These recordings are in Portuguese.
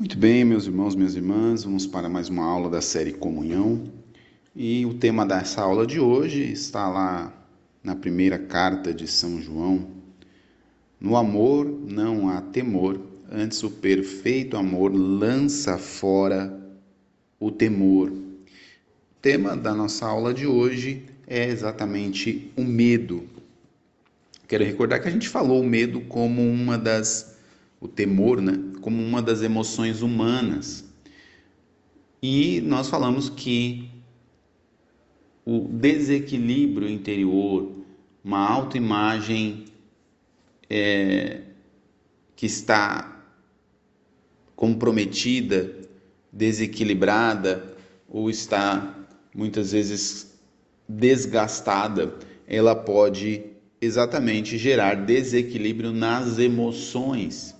Muito bem, meus irmãos, minhas irmãs, vamos para mais uma aula da série Comunhão. E o tema dessa aula de hoje está lá na primeira carta de São João. No amor não há temor, antes o perfeito amor lança fora o temor. O tema da nossa aula de hoje é exatamente o medo. Quero recordar que a gente falou o medo como uma das o temor, né, como uma das emoções humanas. E nós falamos que o desequilíbrio interior, uma autoimagem é, que está comprometida, desequilibrada ou está muitas vezes desgastada, ela pode exatamente gerar desequilíbrio nas emoções.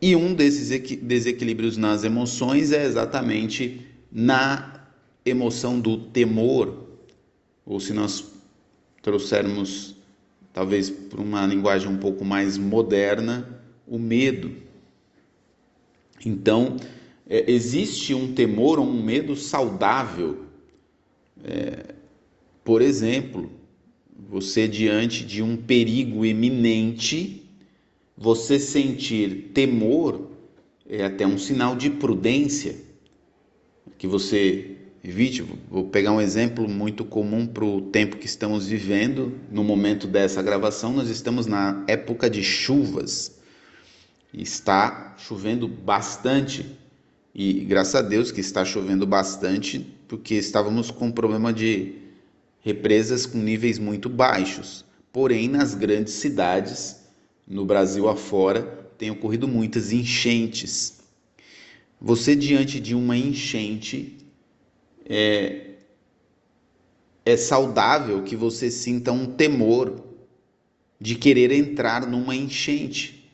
E um desses desequilíbrios nas emoções é exatamente na emoção do temor, ou se nós trouxermos, talvez para uma linguagem um pouco mais moderna, o medo. Então, é, existe um temor ou um medo saudável. É, por exemplo, você diante de um perigo iminente, você sentir temor é até um sinal de prudência que você evite. Vou pegar um exemplo muito comum para o tempo que estamos vivendo. No momento dessa gravação, nós estamos na época de chuvas. Está chovendo bastante. E graças a Deus que está chovendo bastante, porque estávamos com um problema de represas com níveis muito baixos. Porém, nas grandes cidades, no Brasil afora, tem ocorrido muitas enchentes. Você, diante de uma enchente, é, é saudável que você sinta um temor de querer entrar numa enchente.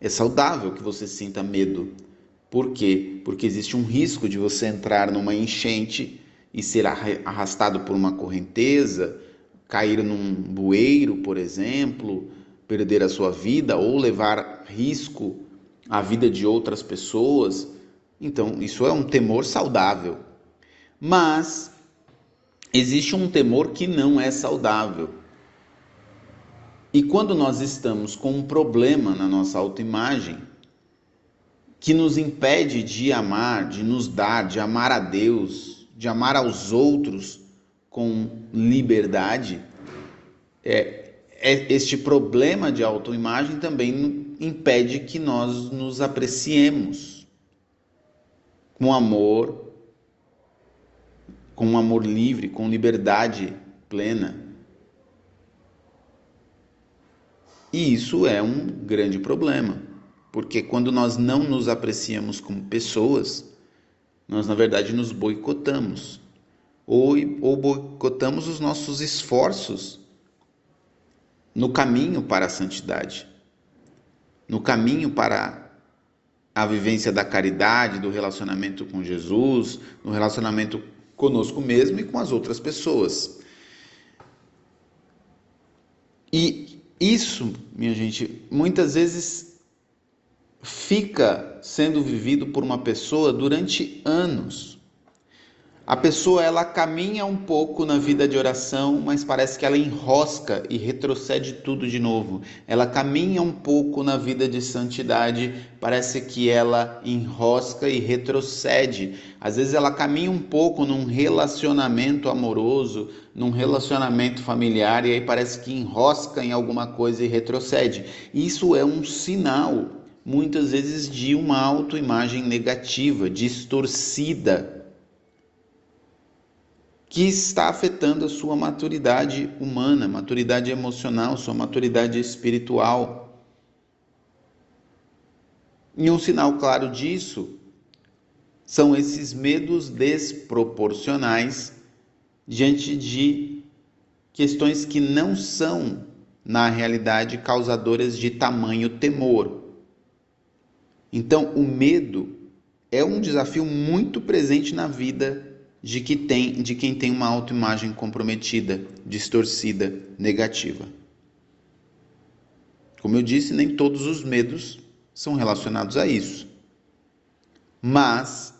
É saudável que você sinta medo. Por quê? Porque existe um risco de você entrar numa enchente e ser arrastado por uma correnteza, cair num bueiro, por exemplo, perder a sua vida ou levar risco à vida de outras pessoas. Então, isso é um temor saudável. Mas existe um temor que não é saudável. E quando nós estamos com um problema na nossa autoimagem, que nos impede de amar, de nos dar, de amar a Deus, de amar aos outros com liberdade, é, este problema de autoimagem também impede que nós nos apreciemos com amor, com um amor livre, com liberdade plena. E isso é um grande problema, porque quando nós não nos apreciamos como pessoas, nós na verdade nos boicotamos, ou, ou boicotamos os nossos esforços no caminho para a santidade, no caminho para a vivência da caridade, do relacionamento com Jesus, no relacionamento conosco mesmo e com as outras pessoas. E isso, minha gente, muitas vezes fica sendo vivido por uma pessoa durante anos a pessoa ela caminha um pouco na vida de oração, mas parece que ela enrosca e retrocede tudo de novo. Ela caminha um pouco na vida de santidade, parece que ela enrosca e retrocede. Às vezes ela caminha um pouco num relacionamento amoroso, num relacionamento familiar e aí parece que enrosca em alguma coisa e retrocede. Isso é um sinal muitas vezes de uma autoimagem negativa, distorcida que está afetando a sua maturidade humana, maturidade emocional, sua maturidade espiritual. E um sinal claro disso são esses medos desproporcionais diante de questões que não são, na realidade, causadoras de tamanho temor. Então, o medo é um desafio muito presente na vida de, que tem, de quem tem uma autoimagem comprometida, distorcida, negativa. Como eu disse, nem todos os medos são relacionados a isso. Mas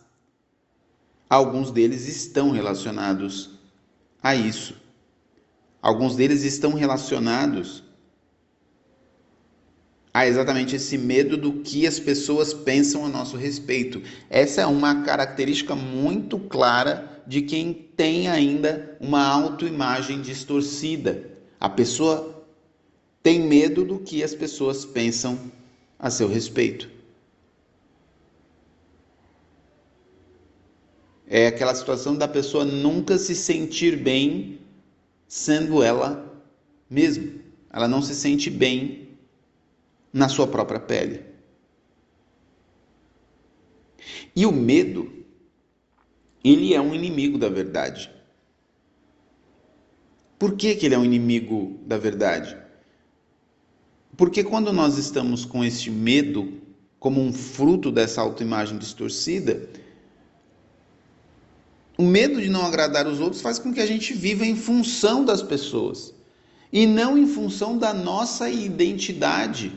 alguns deles estão relacionados a isso. Alguns deles estão relacionados a exatamente esse medo do que as pessoas pensam a nosso respeito. Essa é uma característica muito clara de quem tem ainda uma autoimagem distorcida. A pessoa tem medo do que as pessoas pensam a seu respeito. É aquela situação da pessoa nunca se sentir bem sendo ela mesma. Ela não se sente bem na sua própria pele. E o medo, ele é um inimigo da verdade. Por que, que ele é um inimigo da verdade? Porque quando nós estamos com este medo como um fruto dessa autoimagem distorcida, o medo de não agradar os outros faz com que a gente viva em função das pessoas e não em função da nossa identidade.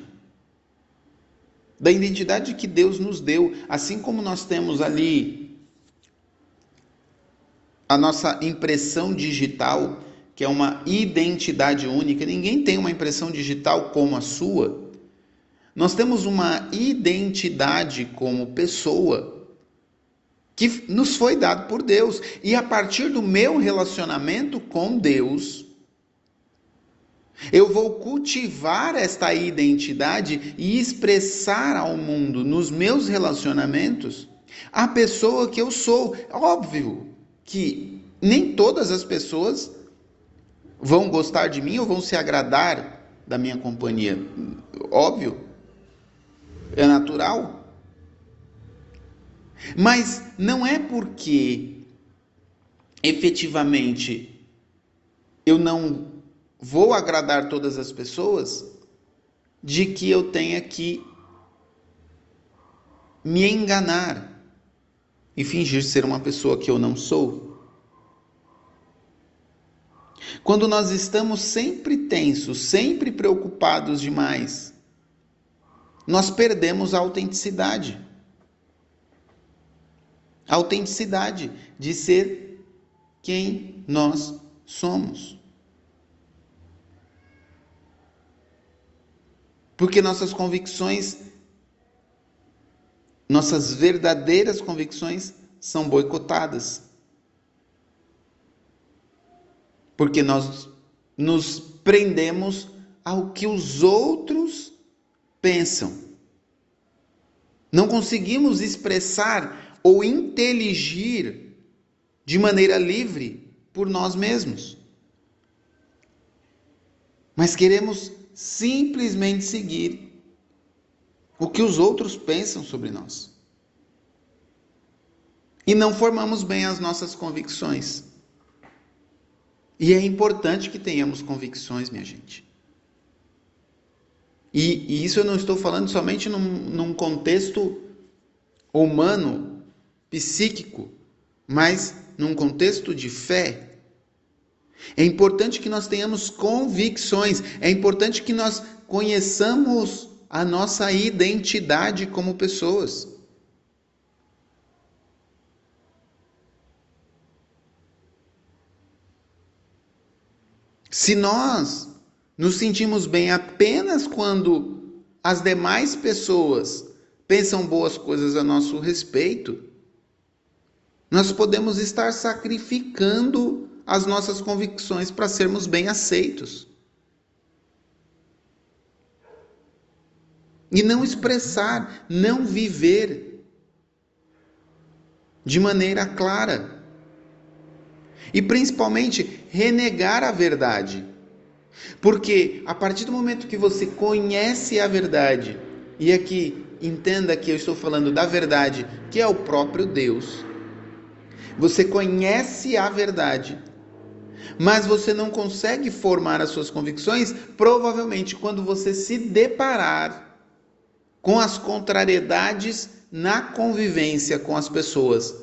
Da identidade que Deus nos deu, assim como nós temos ali a nossa impressão digital, que é uma identidade única, ninguém tem uma impressão digital como a sua. Nós temos uma identidade como pessoa que nos foi dado por Deus. E a partir do meu relacionamento com Deus, eu vou cultivar esta identidade e expressar ao mundo, nos meus relacionamentos, a pessoa que eu sou. Óbvio que nem todas as pessoas vão gostar de mim ou vão se agradar da minha companhia. Óbvio. É natural. Mas não é porque efetivamente eu não vou agradar todas as pessoas de que eu tenha que me enganar e fingir ser uma pessoa que eu não sou. Quando nós estamos sempre tensos, sempre preocupados demais, nós perdemos a autenticidade a autenticidade de ser quem nós somos. Porque nossas convicções, nossas verdadeiras convicções são boicotadas. Porque nós nos prendemos ao que os outros pensam. Não conseguimos expressar ou inteligir de maneira livre por nós mesmos. Mas queremos simplesmente seguir o que os outros pensam sobre nós. E não formamos bem as nossas convicções. E é importante que tenhamos convicções, minha gente. E, e isso eu não estou falando somente num, num contexto humano psíquico, mas num contexto de fé. É importante que nós tenhamos convicções, é importante que nós conheçamos a nossa identidade como pessoas. Se nós nos sentimos bem apenas quando as demais pessoas pensam boas coisas a nosso respeito, nós podemos estar sacrificando as nossas convicções para sermos bem aceitos. E não expressar, não viver de maneira clara. E principalmente renegar a verdade. Porque a partir do momento que você conhece a verdade, e aqui entenda que eu estou falando da verdade, que é o próprio Deus, você conhece a verdade, mas você não consegue formar as suas convicções, provavelmente quando você se deparar com as contrariedades na convivência com as pessoas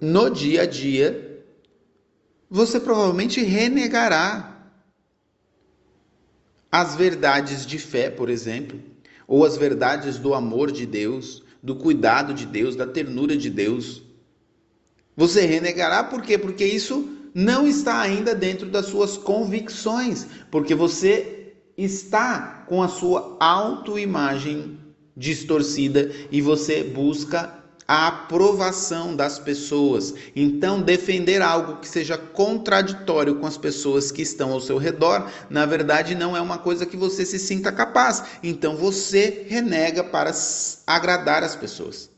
no dia a dia, você provavelmente renegará as verdades de fé, por exemplo, ou as verdades do amor de Deus, do cuidado de Deus, da ternura de Deus. Você renegará por quê? Porque isso não está ainda dentro das suas convicções, porque você está com a sua autoimagem distorcida e você busca a aprovação das pessoas. Então, defender algo que seja contraditório com as pessoas que estão ao seu redor, na verdade, não é uma coisa que você se sinta capaz. Então, você renega para agradar as pessoas.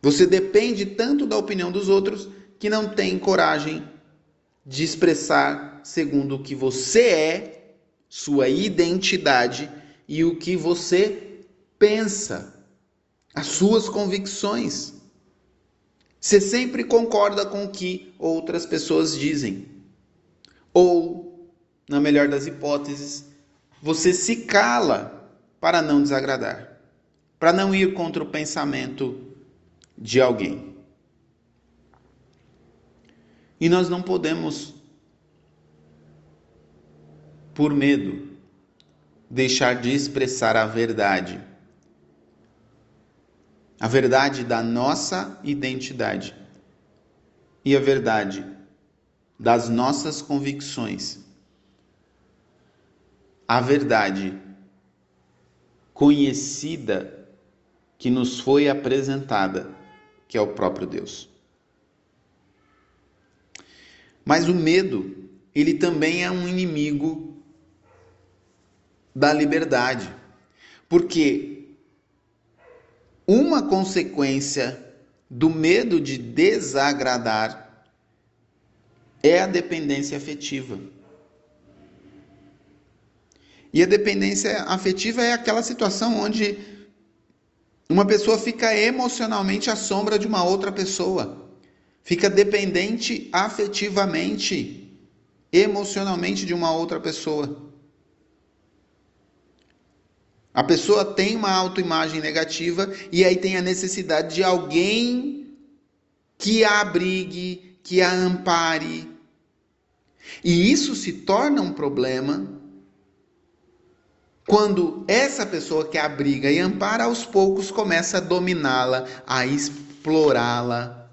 Você depende tanto da opinião dos outros que não tem coragem de expressar segundo o que você é, sua identidade e o que você pensa, as suas convicções. Você sempre concorda com o que outras pessoas dizem. Ou, na melhor das hipóteses, você se cala para não desagradar, para não ir contra o pensamento de alguém. E nós não podemos, por medo, deixar de expressar a verdade a verdade da nossa identidade e a verdade das nossas convicções. A verdade conhecida que nos foi apresentada, que é o próprio Deus. Mas o medo, ele também é um inimigo da liberdade. Porque uma consequência do medo de desagradar é a dependência afetiva. E a dependência afetiva é aquela situação onde uma pessoa fica emocionalmente à sombra de uma outra pessoa, fica dependente afetivamente, emocionalmente de uma outra pessoa. A pessoa tem uma autoimagem negativa e aí tem a necessidade de alguém que a abrigue, que a ampare. E isso se torna um problema quando essa pessoa que abriga e ampara aos poucos começa a dominá-la, a explorá-la.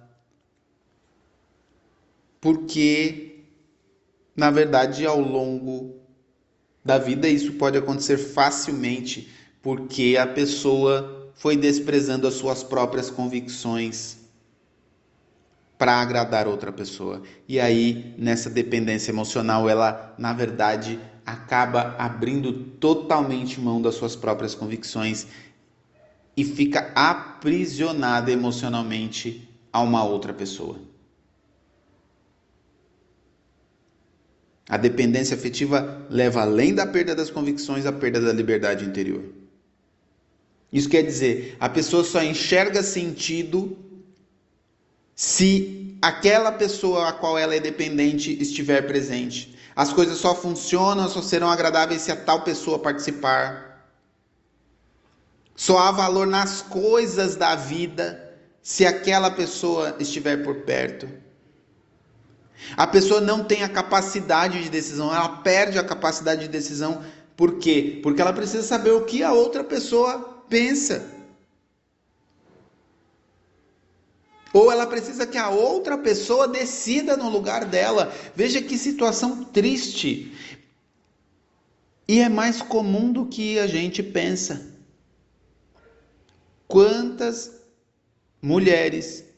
Porque, na verdade, ao longo da vida, isso pode acontecer facilmente porque a pessoa foi desprezando as suas próprias convicções para agradar outra pessoa. E aí, nessa dependência emocional, ela, na verdade, acaba abrindo totalmente mão das suas próprias convicções e fica aprisionada emocionalmente a uma outra pessoa. A dependência afetiva leva além da perda das convicções à perda da liberdade interior. Isso quer dizer, a pessoa só enxerga sentido se aquela pessoa a qual ela é dependente estiver presente. As coisas só funcionam, só serão agradáveis se a tal pessoa participar. Só há valor nas coisas da vida se aquela pessoa estiver por perto. A pessoa não tem a capacidade de decisão, ela perde a capacidade de decisão. Por quê? Porque ela precisa saber o que a outra pessoa pensa. Ou ela precisa que a outra pessoa decida no lugar dela. Veja que situação triste. E é mais comum do que a gente pensa. Quantas mulheres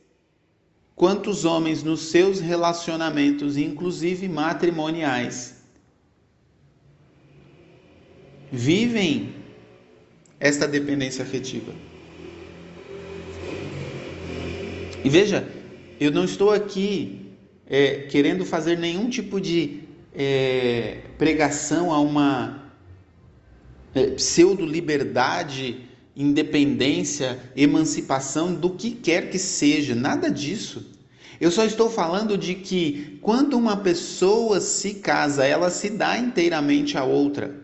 quantos homens nos seus relacionamentos, inclusive matrimoniais, vivem esta dependência afetiva. E veja, eu não estou aqui é, querendo fazer nenhum tipo de é, pregação a uma é, pseudo-liberdade independência, emancipação, do que quer que seja, nada disso. Eu só estou falando de que quando uma pessoa se casa, ela se dá inteiramente à outra.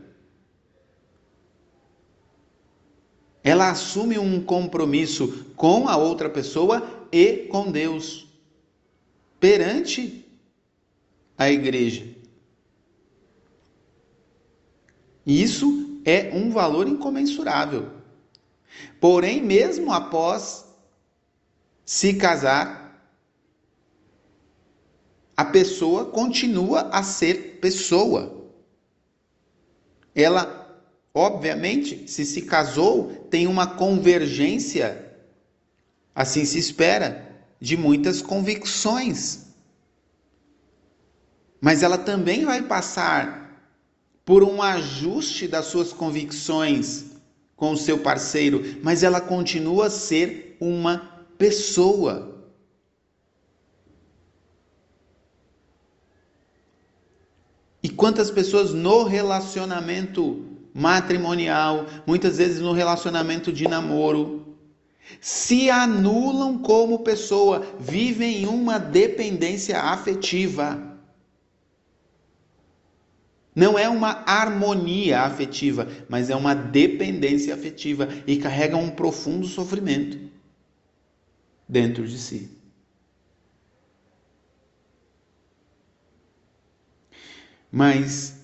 Ela assume um compromisso com a outra pessoa e com Deus perante a igreja. Isso é um valor incomensurável. Porém, mesmo após se casar, a pessoa continua a ser pessoa. Ela, obviamente, se se casou, tem uma convergência, assim se espera, de muitas convicções. Mas ela também vai passar por um ajuste das suas convicções com o seu parceiro, mas ela continua a ser uma pessoa. E quantas pessoas no relacionamento matrimonial, muitas vezes no relacionamento de namoro, se anulam como pessoa, vivem uma dependência afetiva. Não é uma harmonia afetiva, mas é uma dependência afetiva e carrega um profundo sofrimento dentro de si. Mas,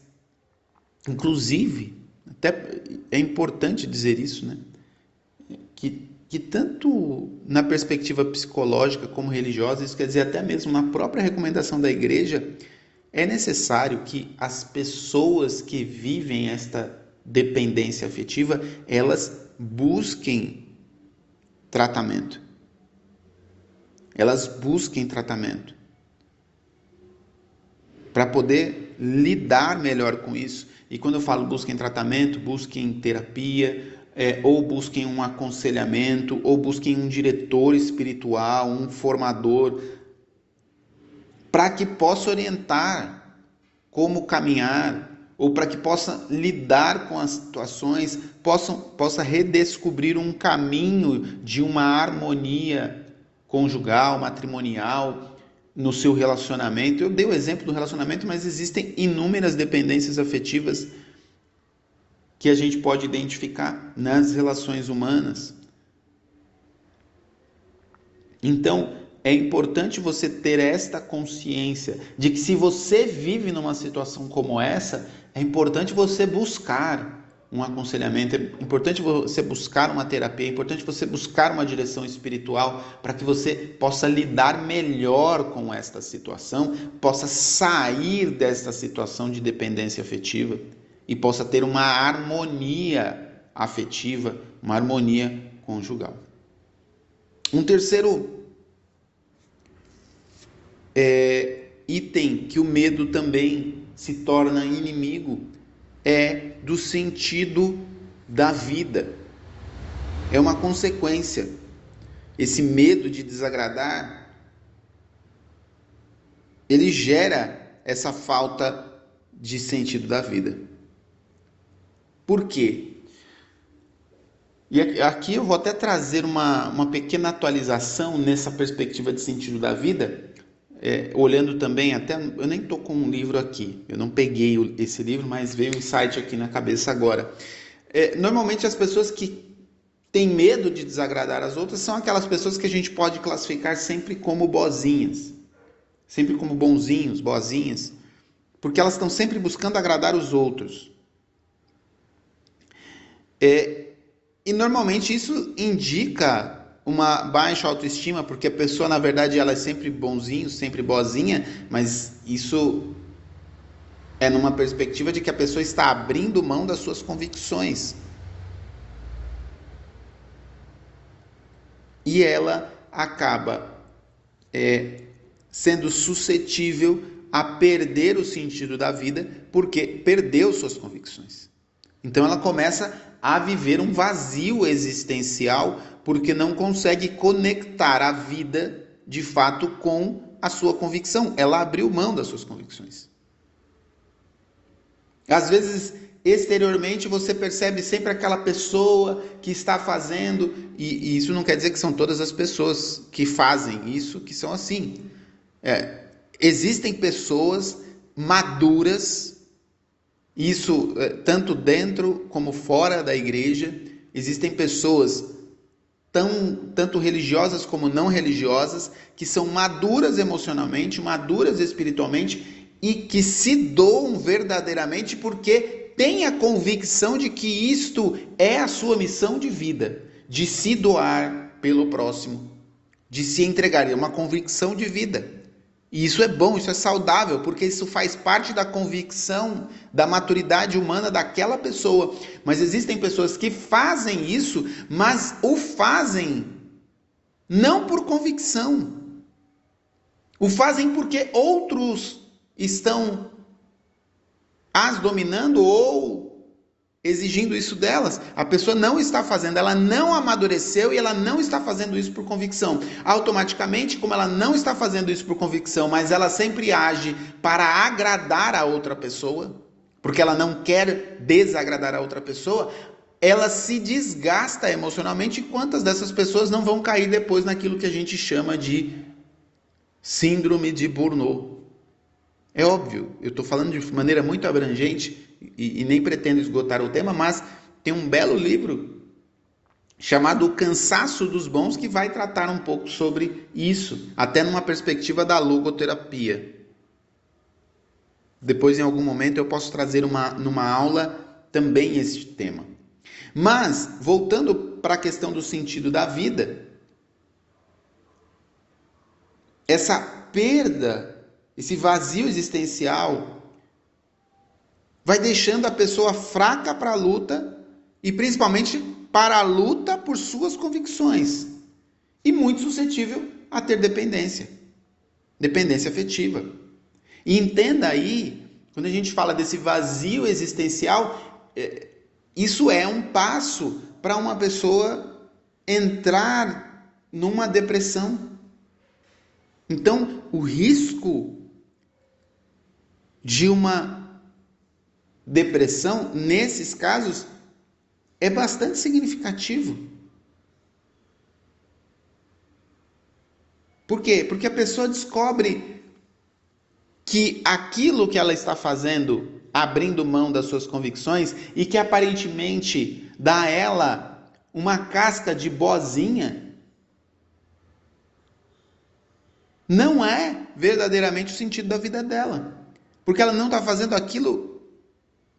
inclusive, até é importante dizer isso, né? Que, que tanto na perspectiva psicológica como religiosa, isso quer dizer até mesmo na própria recomendação da igreja, é necessário que as pessoas que vivem esta dependência afetiva, elas busquem tratamento. Elas busquem tratamento. Para poder lidar melhor com isso. E quando eu falo busquem tratamento, busquem terapia, é, ou busquem um aconselhamento, ou busquem um diretor espiritual, um formador para que possa orientar como caminhar, ou para que possa lidar com as situações, possa, possa redescobrir um caminho de uma harmonia conjugal, matrimonial, no seu relacionamento. Eu dei o exemplo do relacionamento, mas existem inúmeras dependências afetivas que a gente pode identificar nas relações humanas. Então, é importante você ter esta consciência de que se você vive numa situação como essa, é importante você buscar um aconselhamento, é importante você buscar uma terapia, é importante você buscar uma direção espiritual para que você possa lidar melhor com esta situação, possa sair desta situação de dependência afetiva e possa ter uma harmonia afetiva, uma harmonia conjugal. Um terceiro é, item que o medo também se torna inimigo é do sentido da vida. É uma consequência. Esse medo de desagradar, ele gera essa falta de sentido da vida. Por quê? E aqui eu vou até trazer uma, uma pequena atualização nessa perspectiva de sentido da vida, é, olhando também, até eu nem estou com um livro aqui, eu não peguei esse livro, mas veio um insight aqui na cabeça agora. É, normalmente as pessoas que têm medo de desagradar as outras são aquelas pessoas que a gente pode classificar sempre como bozinhas, sempre como bonzinhos, bozinhas, porque elas estão sempre buscando agradar os outros. É, e normalmente isso indica uma baixa autoestima, porque a pessoa, na verdade, ela é sempre bonzinho, sempre boazinha, mas isso é numa perspectiva de que a pessoa está abrindo mão das suas convicções. E ela acaba é, sendo suscetível a perder o sentido da vida porque perdeu suas convicções. Então ela começa a viver um vazio existencial porque não consegue conectar a vida de fato com a sua convicção. Ela abriu mão das suas convicções. Às vezes, exteriormente, você percebe sempre aquela pessoa que está fazendo, e, e isso não quer dizer que são todas as pessoas que fazem isso que são assim. É, existem pessoas maduras, isso é, tanto dentro como fora da igreja, existem pessoas tão, tanto religiosas como não religiosas, que são maduras emocionalmente, maduras espiritualmente e que se doam verdadeiramente porque tem a convicção de que isto é a sua missão de vida, de se doar pelo próximo, de se entregar. É uma convicção de vida. E isso é bom, isso é saudável, porque isso faz parte da convicção, da maturidade humana daquela pessoa. Mas existem pessoas que fazem isso, mas o fazem não por convicção. O fazem porque outros estão as dominando ou exigindo isso delas. A pessoa não está fazendo, ela não amadureceu e ela não está fazendo isso por convicção. Automaticamente, como ela não está fazendo isso por convicção, mas ela sempre age para agradar a outra pessoa, porque ela não quer desagradar a outra pessoa, ela se desgasta emocionalmente. E quantas dessas pessoas não vão cair depois naquilo que a gente chama de síndrome de Burnout? É óbvio, eu estou falando de maneira muito abrangente e, e nem pretendo esgotar o tema, mas tem um belo livro chamado O Cansaço dos Bons que vai tratar um pouco sobre isso, até numa perspectiva da logoterapia. Depois, em algum momento, eu posso trazer uma, numa aula também este tema. Mas, voltando para a questão do sentido da vida, essa perda esse vazio existencial vai deixando a pessoa fraca para a luta e principalmente para a luta por suas convicções e muito suscetível a ter dependência, dependência afetiva. E entenda aí, quando a gente fala desse vazio existencial, é, isso é um passo para uma pessoa entrar numa depressão. Então, o risco de uma depressão, nesses casos, é bastante significativo. Por quê? Porque a pessoa descobre que aquilo que ela está fazendo, abrindo mão das suas convicções e que aparentemente dá a ela uma casca de bozinha, não é verdadeiramente o sentido da vida dela. Porque ela não está fazendo aquilo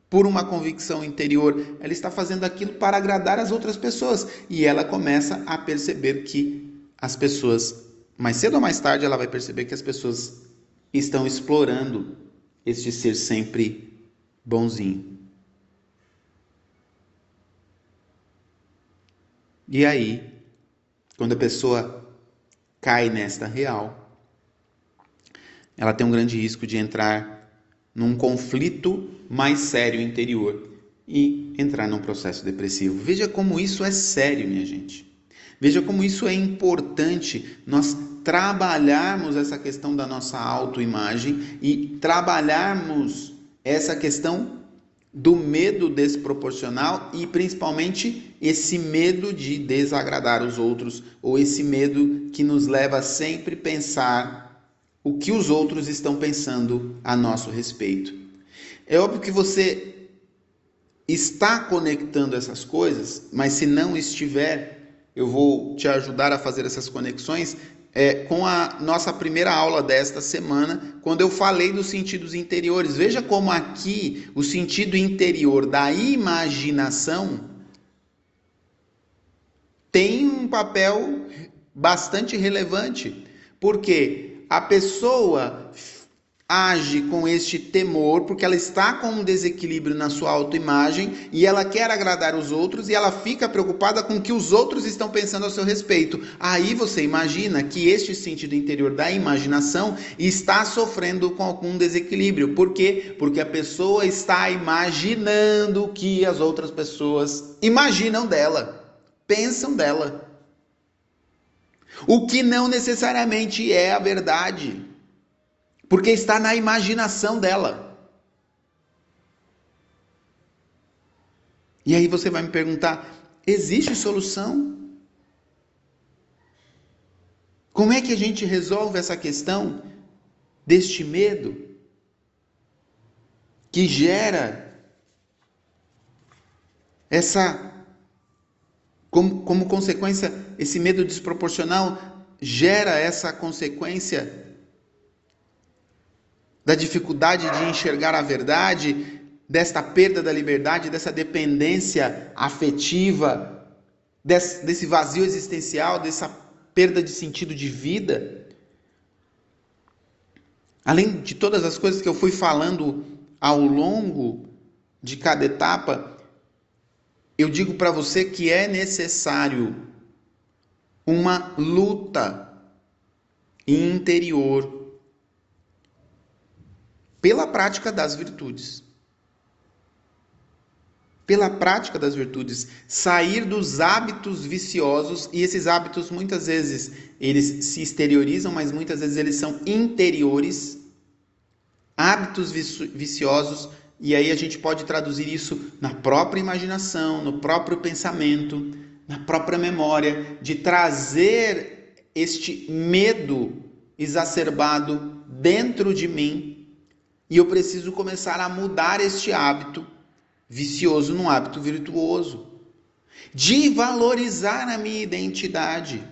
por uma convicção interior, ela está fazendo aquilo para agradar as outras pessoas. E ela começa a perceber que as pessoas, mais cedo ou mais tarde, ela vai perceber que as pessoas estão explorando este ser sempre bonzinho. E aí, quando a pessoa cai nesta real, ela tem um grande risco de entrar num conflito mais sério interior e entrar num processo depressivo. Veja como isso é sério, minha gente. Veja como isso é importante nós trabalharmos essa questão da nossa autoimagem e trabalharmos essa questão do medo desproporcional e principalmente esse medo de desagradar os outros ou esse medo que nos leva a sempre pensar o que os outros estão pensando a nosso respeito. É óbvio que você está conectando essas coisas, mas se não estiver, eu vou te ajudar a fazer essas conexões é, com a nossa primeira aula desta semana, quando eu falei dos sentidos interiores. Veja como aqui o sentido interior da imaginação tem um papel bastante relevante. Por quê? A pessoa age com este temor porque ela está com um desequilíbrio na sua autoimagem e ela quer agradar os outros e ela fica preocupada com o que os outros estão pensando a seu respeito. Aí você imagina que este sentido interior da imaginação está sofrendo com algum desequilíbrio. Por quê? Porque a pessoa está imaginando o que as outras pessoas imaginam dela, pensam dela. O que não necessariamente é a verdade, porque está na imaginação dela. E aí você vai me perguntar: existe solução? Como é que a gente resolve essa questão deste medo que gera essa como, como consequência, esse medo desproporcional gera essa consequência da dificuldade de enxergar a verdade, desta perda da liberdade, dessa dependência afetiva, desse, vazio existencial, dessa perda de sentido de vida. Além de todas as coisas que eu fui falando ao longo de cada etapa, eu digo para você que é necessário uma luta interior pela prática das virtudes. Pela prática das virtudes, sair dos hábitos viciosos, e esses hábitos muitas vezes eles se exteriorizam, mas muitas vezes eles são interiores. Hábitos viciosos, e aí a gente pode traduzir isso na própria imaginação, no próprio pensamento, na própria memória, de trazer este medo exacerbado dentro de mim e eu preciso começar a mudar este hábito vicioso num hábito virtuoso. De valorizar a minha identidade.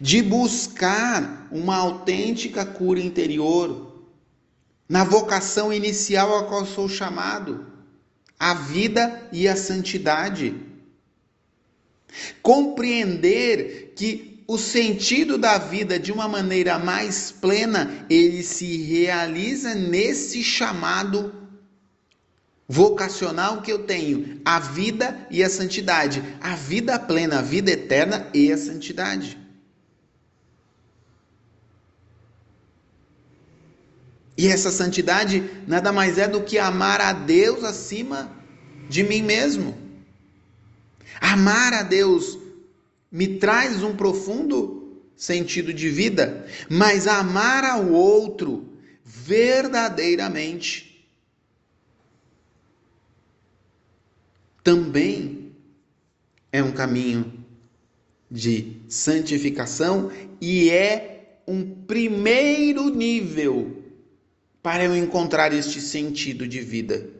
De buscar uma autêntica cura interior. Na vocação inicial a qual sou chamado. A vida e a santidade. Compreender que o sentido da vida de uma maneira mais plena, ele se realiza nesse chamado vocacional que eu tenho, a vida e a santidade, a vida plena, a vida eterna e a santidade. E essa santidade nada mais é do que amar a Deus acima de mim mesmo. Amar a Deus me traz um profundo sentido de vida, mas amar ao outro verdadeiramente também é um caminho de santificação e é um primeiro nível para eu encontrar este sentido de vida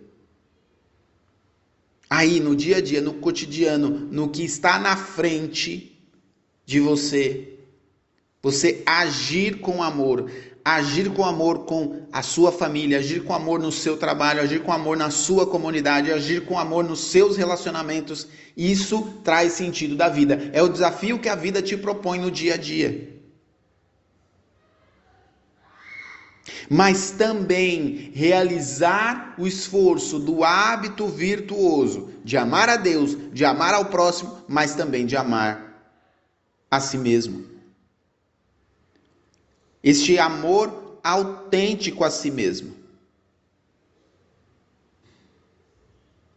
aí no dia a dia, no cotidiano, no que está na frente de você, você agir com amor, agir com amor com a sua família, agir com amor no seu trabalho, agir com amor na sua comunidade, agir com amor nos seus relacionamentos, isso traz sentido da vida. É o desafio que a vida te propõe no dia a dia. Mas também realizar o esforço do hábito virtuoso de amar a Deus, de amar ao próximo, mas também de amar a si mesmo. Este amor autêntico a si mesmo.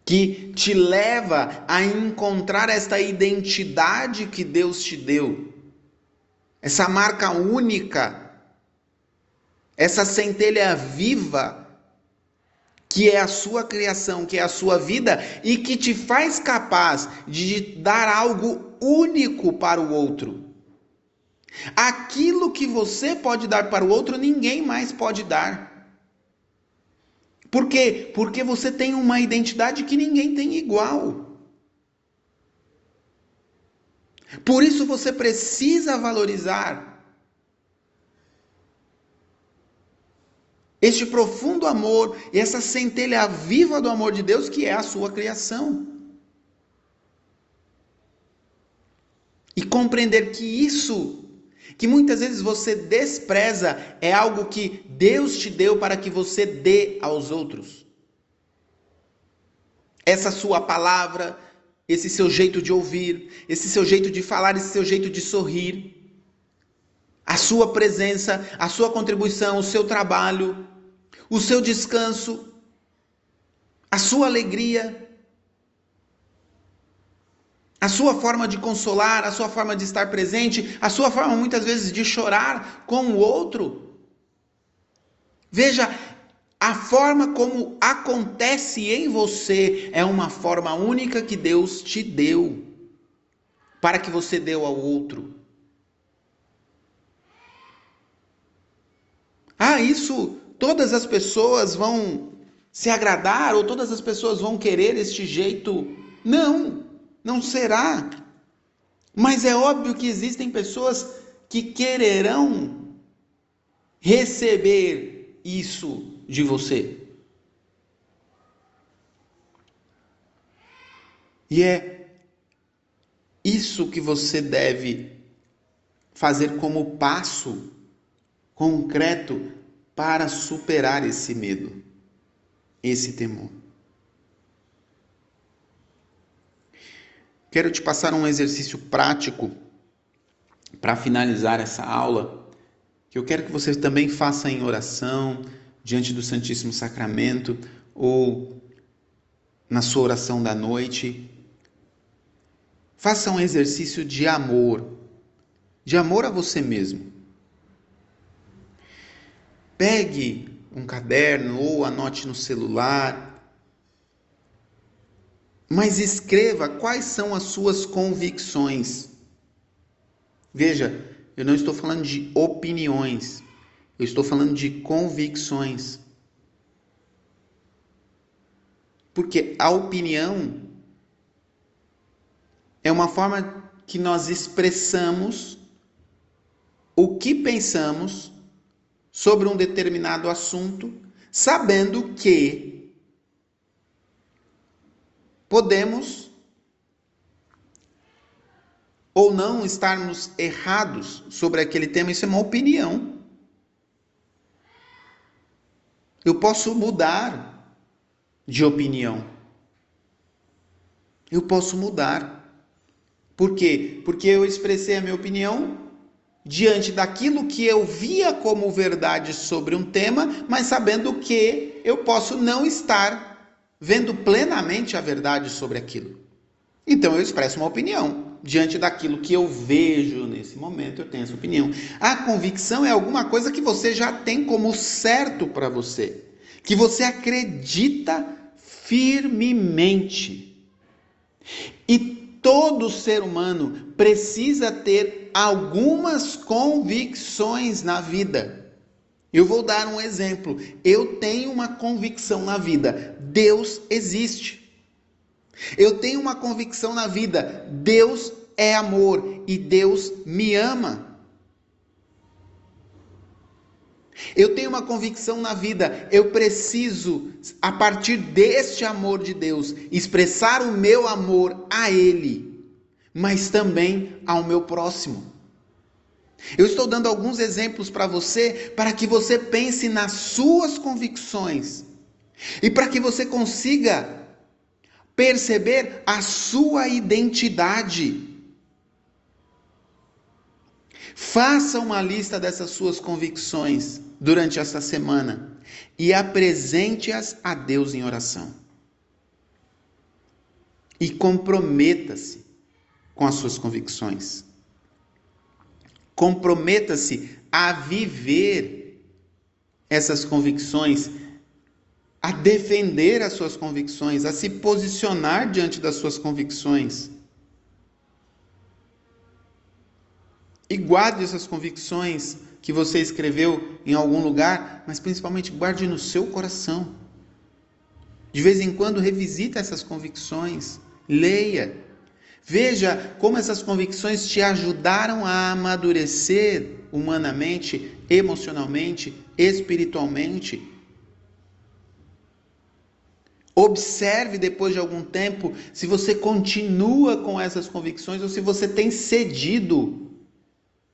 Que te leva a encontrar esta identidade que Deus te deu, essa marca única essa centelha viva que é a sua criação, que é a sua vida e que te faz capaz de dar algo único para o outro. Aquilo que você pode dar para o outro, ninguém mais pode dar. Por quê? Porque você tem uma identidade que ninguém tem igual. Por isso você precisa valorizar este profundo amor, essa centelha viva do amor de Deus que é a sua criação. E compreender que isso, que muitas vezes você despreza, é algo que Deus te deu para que você dê aos outros. Essa sua palavra, esse seu jeito de ouvir, esse seu jeito de falar, esse seu jeito de sorrir, a sua presença, a sua contribuição, o seu trabalho, o seu descanso, a sua alegria, a sua forma de consolar, a sua forma de estar presente, a sua forma muitas vezes de chorar com o outro. Veja, a forma como acontece em você é uma forma única que Deus te deu para que você deu ao outro. Ah, isso todas as pessoas vão se agradar ou todas as pessoas vão querer este jeito. Não, não será. Mas é óbvio que existem pessoas que quererão receber isso de você. E é isso que você deve fazer como passo concreto para superar esse medo, esse temor. Quero te passar um exercício prático para finalizar essa aula, que eu quero que você também faça em oração, diante do Santíssimo Sacramento ou na sua oração da noite. Faça um exercício de amor, de amor a você mesmo. Pegue um caderno ou anote no celular, mas escreva quais são as suas convicções. Veja, eu não estou falando de opiniões, eu estou falando de convicções. Porque a opinião é uma forma que nós expressamos o que pensamos sobre um determinado assunto, sabendo que podemos ou não estarmos errados sobre aquele tema, isso é uma opinião. Eu posso mudar de opinião. Eu posso mudar. Por quê? Porque eu expressei a minha opinião diante daquilo que eu via como verdade sobre um tema, mas sabendo que eu posso não estar vendo plenamente a verdade sobre aquilo. Então eu expresso uma opinião. Diante daquilo que eu vejo nesse momento, eu tenho essa opinião. A convicção é alguma coisa que você já tem como certo para você, que você acredita firmemente. E todo ser humano precisa ter algumas convicções na vida. Eu vou dar um exemplo. Eu tenho uma convicção na vida: Deus existe. Eu tenho uma convicção na vida: Deus é amor e Deus me ama. Eu tenho uma convicção na vida, eu preciso, a partir deste amor de Deus, expressar o meu amor a Ele, mas também ao meu próximo. Eu estou dando alguns exemplos para você, para que você pense nas suas convicções e para que você consiga perceber a sua identidade. Faça uma lista dessas suas convicções durante essa semana e apresente-as a Deus em oração. E comprometa-se com as suas convicções. Comprometa-se a viver essas convicções a defender as suas convicções, a se posicionar diante das suas convicções. E guarde essas convicções que você escreveu em algum lugar, mas principalmente guarde no seu coração. De vez em quando revisita essas convicções, leia. Veja como essas convicções te ajudaram a amadurecer humanamente, emocionalmente, espiritualmente Observe depois de algum tempo se você continua com essas convicções ou se você tem cedido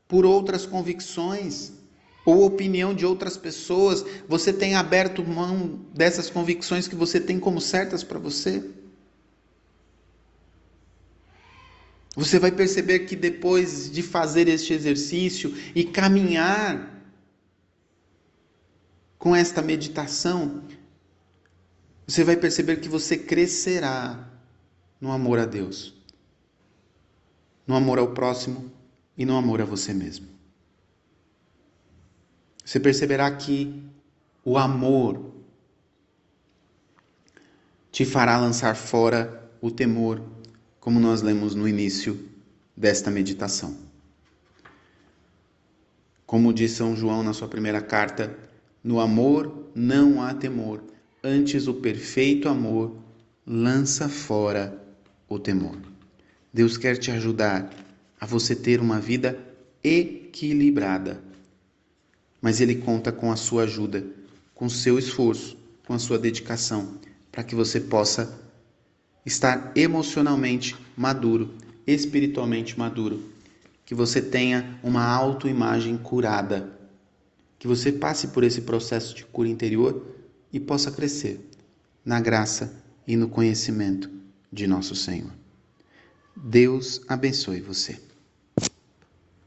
por outras convicções ou opinião de outras pessoas. Você tem aberto mão dessas convicções que você tem como certas para você? Você vai perceber que depois de fazer este exercício e caminhar com esta meditação, você vai perceber que você crescerá no amor a Deus, no amor ao próximo e no amor a você mesmo. Você perceberá que o amor te fará lançar fora o temor, como nós lemos no início desta meditação. Como diz São João na sua primeira carta, no amor não há temor Antes, o perfeito amor lança fora o temor. Deus quer te ajudar a você ter uma vida equilibrada. Mas Ele conta com a sua ajuda, com o seu esforço, com a sua dedicação, para que você possa estar emocionalmente maduro, espiritualmente maduro, que você tenha uma autoimagem curada, que você passe por esse processo de cura interior e possa crescer na graça e no conhecimento de nosso Senhor. Deus abençoe você.